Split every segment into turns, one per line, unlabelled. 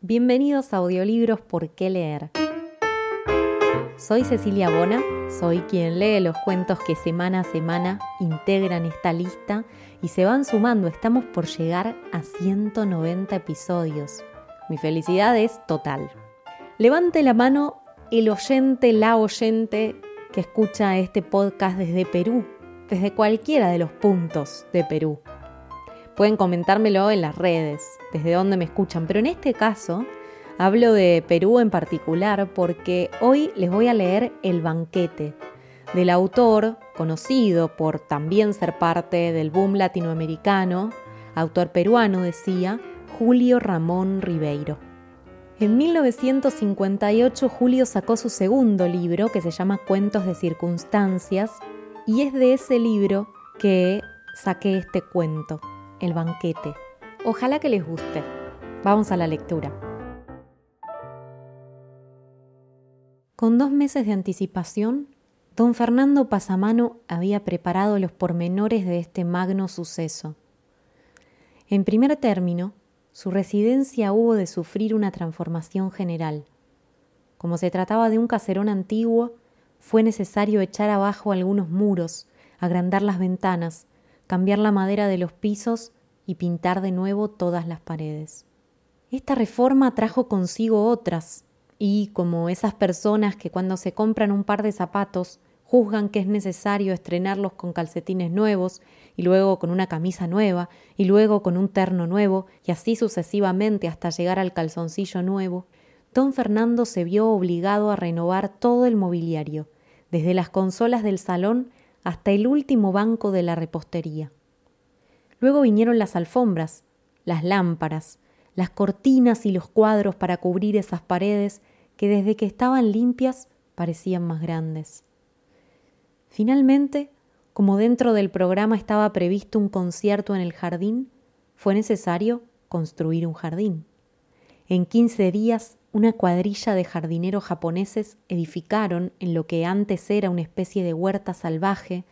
Bienvenidos a Audiolibros ¿Por qué leer? Soy Cecilia Bona, soy quien lee los cuentos que semana a semana integran esta lista y se van sumando. Estamos por llegar a 190 episodios. Mi felicidad es total. Levante la mano el oyente, la oyente que escucha este podcast desde Perú, desde cualquiera de los puntos de Perú. Pueden comentármelo en las redes, desde donde me escuchan, pero en este caso hablo de Perú en particular porque hoy les voy a leer El banquete del autor conocido por también ser parte del boom latinoamericano, autor peruano decía, Julio Ramón Ribeiro. En 1958 Julio sacó su segundo libro que se llama Cuentos de Circunstancias y es de ese libro que saqué este cuento el banquete. Ojalá que les guste. Vamos a la lectura. Con dos meses de anticipación, don Fernando Pasamano había preparado los pormenores de este magno suceso. En primer término, su residencia hubo de sufrir una transformación general. Como se trataba de un caserón antiguo, fue necesario echar abajo algunos muros, agrandar las ventanas, cambiar la madera de los pisos y pintar de nuevo todas las paredes. Esta reforma trajo consigo otras, y como esas personas que cuando se compran un par de zapatos juzgan que es necesario estrenarlos con calcetines nuevos, y luego con una camisa nueva, y luego con un terno nuevo, y así sucesivamente hasta llegar al calzoncillo nuevo, don Fernando se vio obligado a renovar todo el mobiliario, desde las consolas del salón hasta el último banco de la repostería. Luego vinieron las alfombras, las lámparas, las cortinas y los cuadros para cubrir esas paredes que desde que estaban limpias parecían más grandes. Finalmente, como dentro del programa estaba previsto un concierto en el jardín, fue necesario construir un jardín. En quince días, una cuadrilla de jardineros japoneses edificaron en lo que antes era una especie de huerta salvaje,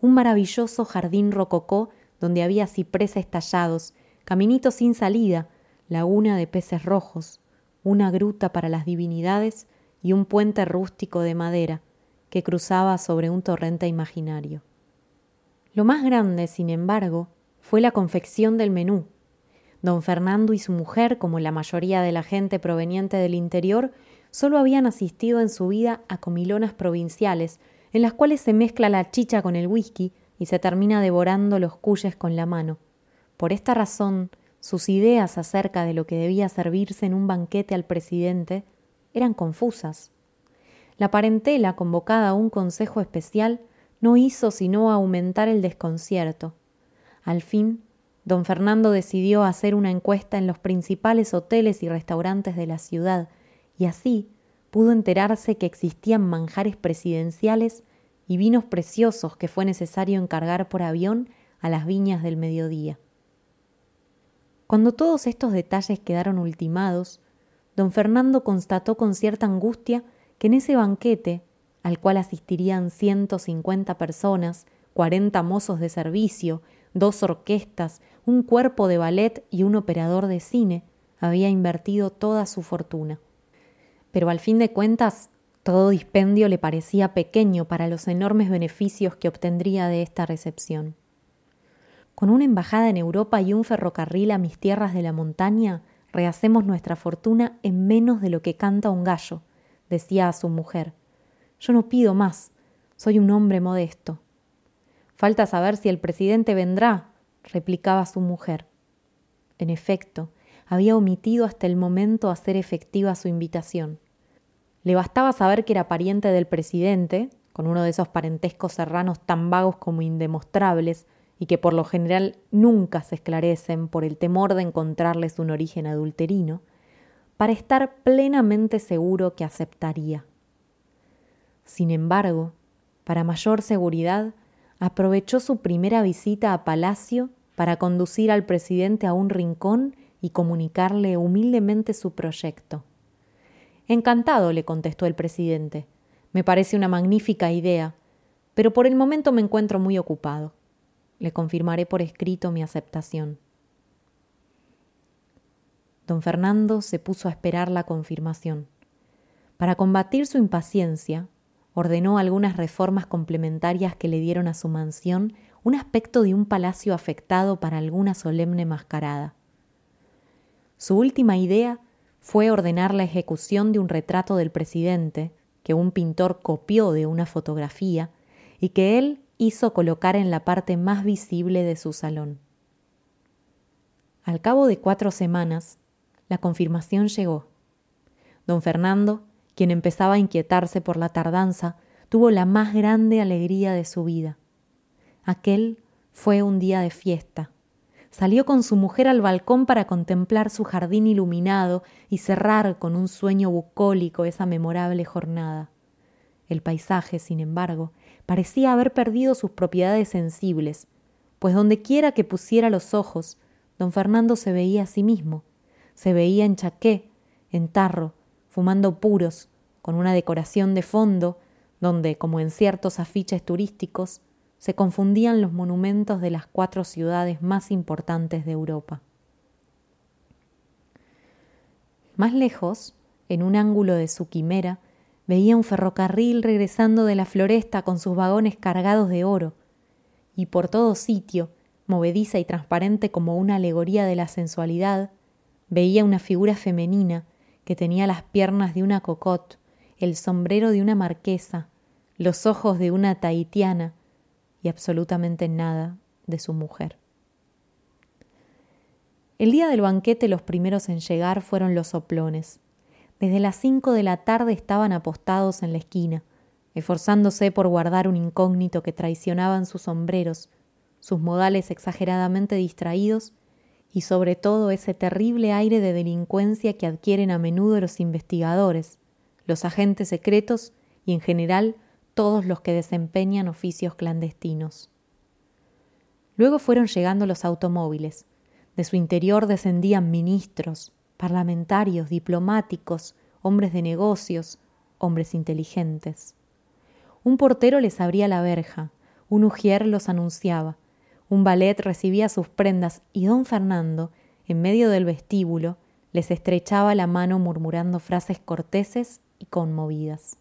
un maravilloso jardín rococó donde había cipreses tallados, caminitos sin salida, laguna de peces rojos, una gruta para las divinidades y un puente rústico de madera que cruzaba sobre un torrente imaginario. Lo más grande, sin embargo, fue la confección del menú. Don Fernando y su mujer, como la mayoría de la gente proveniente del interior, solo habían asistido en su vida a comilonas provinciales, en las cuales se mezcla la chicha con el whisky y se termina devorando los cuyes con la mano. Por esta razón, sus ideas acerca de lo que debía servirse en un banquete al presidente eran confusas. La parentela, convocada a un consejo especial, no hizo sino aumentar el desconcierto. Al fin, don Fernando decidió hacer una encuesta en los principales hoteles y restaurantes de la ciudad, y así pudo enterarse que existían manjares presidenciales y vinos preciosos que fue necesario encargar por avión a las viñas del mediodía. Cuando todos estos detalles quedaron ultimados, don Fernando constató con cierta angustia que en ese banquete, al cual asistirían ciento cincuenta personas, cuarenta mozos de servicio, dos orquestas, un cuerpo de ballet y un operador de cine, había invertido toda su fortuna. Pero al fin de cuentas todo dispendio le parecía pequeño para los enormes beneficios que obtendría de esta recepción. Con una embajada en Europa y un ferrocarril a mis tierras de la montaña, rehacemos nuestra fortuna en menos de lo que canta un gallo, decía a su mujer. Yo no pido más, soy un hombre modesto. Falta saber si el presidente vendrá, replicaba su mujer. En efecto, había omitido hasta el momento hacer efectiva su invitación. Le bastaba saber que era pariente del presidente, con uno de esos parentescos serranos tan vagos como indemostrables, y que por lo general nunca se esclarecen por el temor de encontrarles un origen adulterino, para estar plenamente seguro que aceptaría. Sin embargo, para mayor seguridad, aprovechó su primera visita a Palacio para conducir al presidente a un rincón y comunicarle humildemente su proyecto. Encantado, le contestó el presidente. Me parece una magnífica idea, pero por el momento me encuentro muy ocupado. Le confirmaré por escrito mi aceptación. don Fernando se puso a esperar la confirmación. Para combatir su impaciencia, ordenó algunas reformas complementarias que le dieron a su mansión un aspecto de un palacio afectado para alguna solemne mascarada. Su última idea fue ordenar la ejecución de un retrato del presidente que un pintor copió de una fotografía y que él hizo colocar en la parte más visible de su salón. Al cabo de cuatro semanas, la confirmación llegó. Don Fernando quien empezaba a inquietarse por la tardanza, tuvo la más grande alegría de su vida. Aquel fue un día de fiesta. Salió con su mujer al balcón para contemplar su jardín iluminado y cerrar con un sueño bucólico esa memorable jornada. El paisaje, sin embargo, parecía haber perdido sus propiedades sensibles, pues donde quiera que pusiera los ojos, don Fernando se veía a sí mismo, se veía en chaqué, en tarro, fumando puros, con una decoración de fondo, donde, como en ciertos afiches turísticos, se confundían los monumentos de las cuatro ciudades más importantes de Europa. Más lejos, en un ángulo de su quimera, veía un ferrocarril regresando de la floresta con sus vagones cargados de oro, y por todo sitio, movediza y transparente como una alegoría de la sensualidad, veía una figura femenina que tenía las piernas de una cocotte, el sombrero de una marquesa, los ojos de una tahitiana y absolutamente nada de su mujer. El día del banquete los primeros en llegar fueron los soplones. Desde las cinco de la tarde estaban apostados en la esquina, esforzándose por guardar un incógnito que traicionaban sus sombreros, sus modales exageradamente distraídos y sobre todo ese terrible aire de delincuencia que adquieren a menudo los investigadores, los agentes secretos y en general todos los que desempeñan oficios clandestinos. Luego fueron llegando los automóviles. De su interior descendían ministros, parlamentarios, diplomáticos, hombres de negocios, hombres inteligentes. Un portero les abría la verja, un ujier los anunciaba, un ballet recibía sus prendas y don Fernando, en medio del vestíbulo, les estrechaba la mano murmurando frases corteses y conmovidas.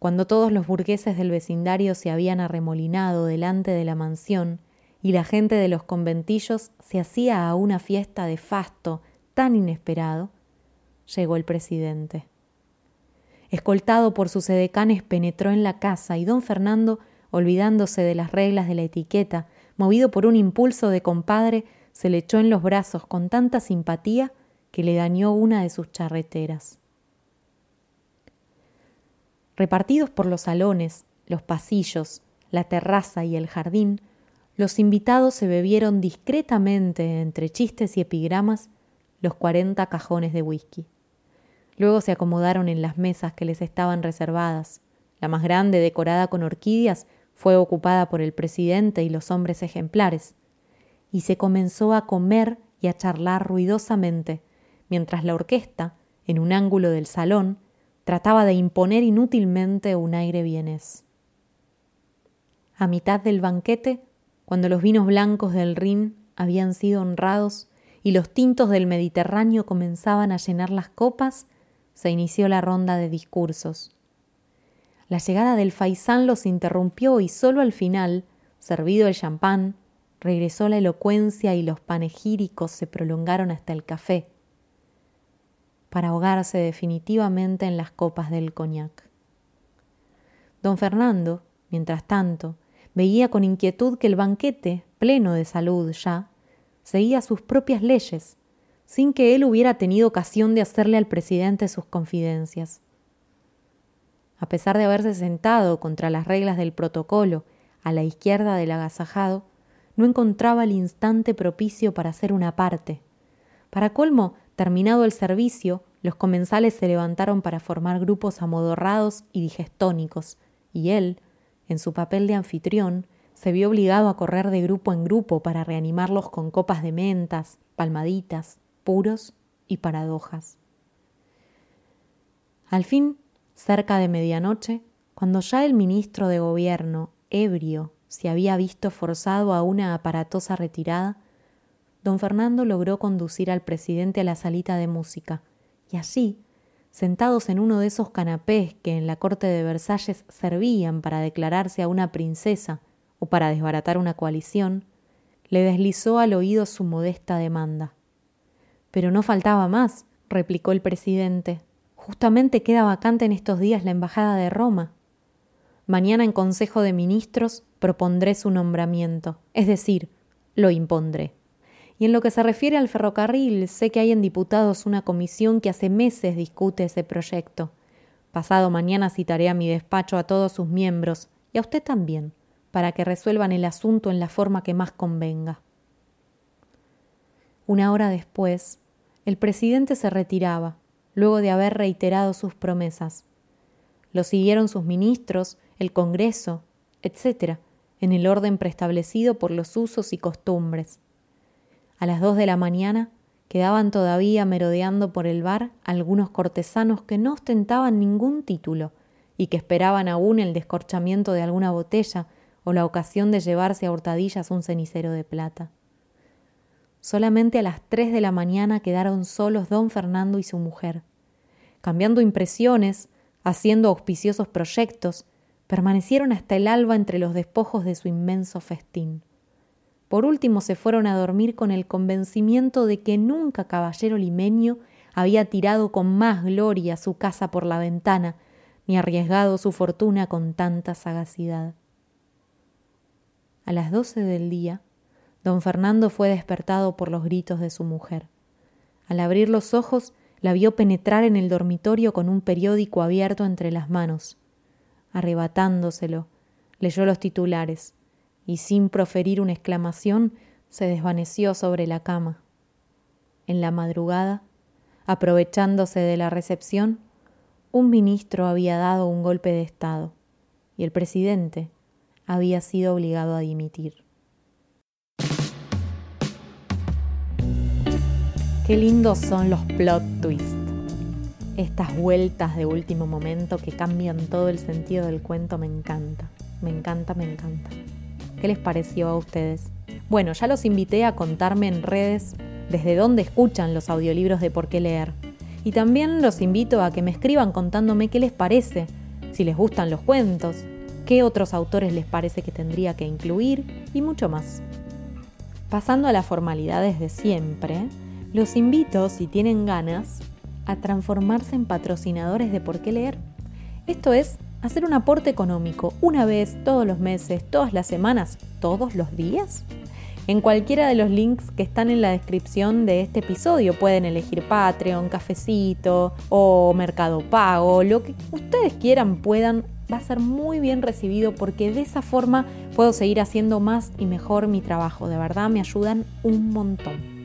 Cuando todos los burgueses del vecindario se habían arremolinado delante de la mansión y la gente de los conventillos se hacía a una fiesta de fasto tan inesperado, llegó el presidente. Escoltado por sus edecanes, penetró en la casa y don Fernando olvidándose de las reglas de la etiqueta, movido por un impulso de compadre, se le echó en los brazos con tanta simpatía que le dañó una de sus charreteras. Repartidos por los salones, los pasillos, la terraza y el jardín, los invitados se bebieron discretamente, entre chistes y epigramas, los cuarenta cajones de whisky. Luego se acomodaron en las mesas que les estaban reservadas, la más grande decorada con orquídeas fue ocupada por el presidente y los hombres ejemplares, y se comenzó a comer y a charlar ruidosamente, mientras la orquesta, en un ángulo del salón, trataba de imponer inútilmente un aire vienés. A mitad del banquete, cuando los vinos blancos del Rin habían sido honrados y los tintos del Mediterráneo comenzaban a llenar las copas, se inició la ronda de discursos. La llegada del faisán los interrumpió y solo al final, servido el champán, regresó la elocuencia y los panegíricos se prolongaron hasta el café, para ahogarse definitivamente en las copas del coñac. Don Fernando, mientras tanto, veía con inquietud que el banquete, pleno de salud ya, seguía sus propias leyes, sin que él hubiera tenido ocasión de hacerle al presidente sus confidencias a pesar de haberse sentado contra las reglas del protocolo a la izquierda del agasajado, no encontraba el instante propicio para hacer una parte. Para colmo, terminado el servicio, los comensales se levantaron para formar grupos amodorrados y digestónicos, y él, en su papel de anfitrión, se vio obligado a correr de grupo en grupo para reanimarlos con copas de mentas, palmaditas, puros y paradojas. Al fin cerca de medianoche, cuando ya el ministro de Gobierno, ebrio, se había visto forzado a una aparatosa retirada, don Fernando logró conducir al presidente a la salita de música, y allí, sentados en uno de esos canapés que en la corte de Versalles servían para declararse a una princesa o para desbaratar una coalición, le deslizó al oído su modesta demanda. Pero no faltaba más, replicó el presidente. Justamente queda vacante en estos días la embajada de Roma. Mañana en Consejo de Ministros propondré su nombramiento, es decir, lo impondré. Y en lo que se refiere al ferrocarril, sé que hay en diputados una comisión que hace meses discute ese proyecto. Pasado mañana citaré a mi despacho a todos sus miembros, y a usted también, para que resuelvan el asunto en la forma que más convenga. Una hora después, el presidente se retiraba, luego de haber reiterado sus promesas. Lo siguieron sus ministros, el Congreso, etc., en el orden preestablecido por los usos y costumbres. A las dos de la mañana quedaban todavía merodeando por el bar algunos cortesanos que no ostentaban ningún título y que esperaban aún el descorchamiento de alguna botella o la ocasión de llevarse a hurtadillas un cenicero de plata. Solamente a las tres de la mañana quedaron solos don Fernando y su mujer. Cambiando impresiones, haciendo auspiciosos proyectos, permanecieron hasta el alba entre los despojos de su inmenso festín. Por último se fueron a dormir con el convencimiento de que nunca caballero limeño había tirado con más gloria su casa por la ventana, ni arriesgado su fortuna con tanta sagacidad. A las doce del día, don Fernando fue despertado por los gritos de su mujer. Al abrir los ojos, la vio penetrar en el dormitorio con un periódico abierto entre las manos. Arrebatándoselo, leyó los titulares y sin proferir una exclamación se desvaneció sobre la cama. En la madrugada, aprovechándose de la recepción, un ministro había dado un golpe de Estado y el presidente había sido obligado a dimitir. Qué lindos son los plot twists, estas vueltas de último momento que cambian todo el sentido del cuento me encanta, me encanta, me encanta. ¿Qué les pareció a ustedes? Bueno, ya los invité a contarme en redes desde dónde escuchan los audiolibros de por qué leer. Y también los invito a que me escriban contándome qué les parece, si les gustan los cuentos, qué otros autores les parece que tendría que incluir y mucho más. Pasando a las formalidades de siempre, los invito, si tienen ganas, a transformarse en patrocinadores de por qué leer. Esto es hacer un aporte económico una vez, todos los meses, todas las semanas, todos los días? En cualquiera de los links que están en la descripción de este episodio pueden elegir Patreon, Cafecito o Mercado Pago, lo que ustedes quieran, puedan, va a ser muy bien recibido porque de esa forma puedo seguir haciendo más y mejor mi trabajo. De verdad me ayudan un montón.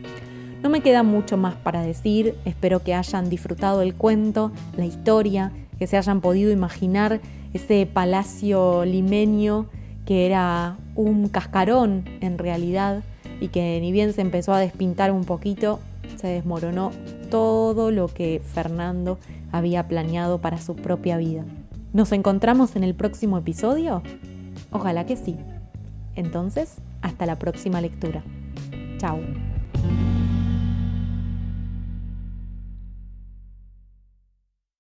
No me queda mucho más para decir, espero que hayan disfrutado el cuento, la historia que se hayan podido imaginar ese palacio limeño que era un cascarón en realidad y que ni bien se empezó a despintar un poquito, se desmoronó todo lo que Fernando había planeado para su propia vida. ¿Nos encontramos en el próximo episodio? Ojalá que sí. Entonces, hasta la próxima lectura. Chao.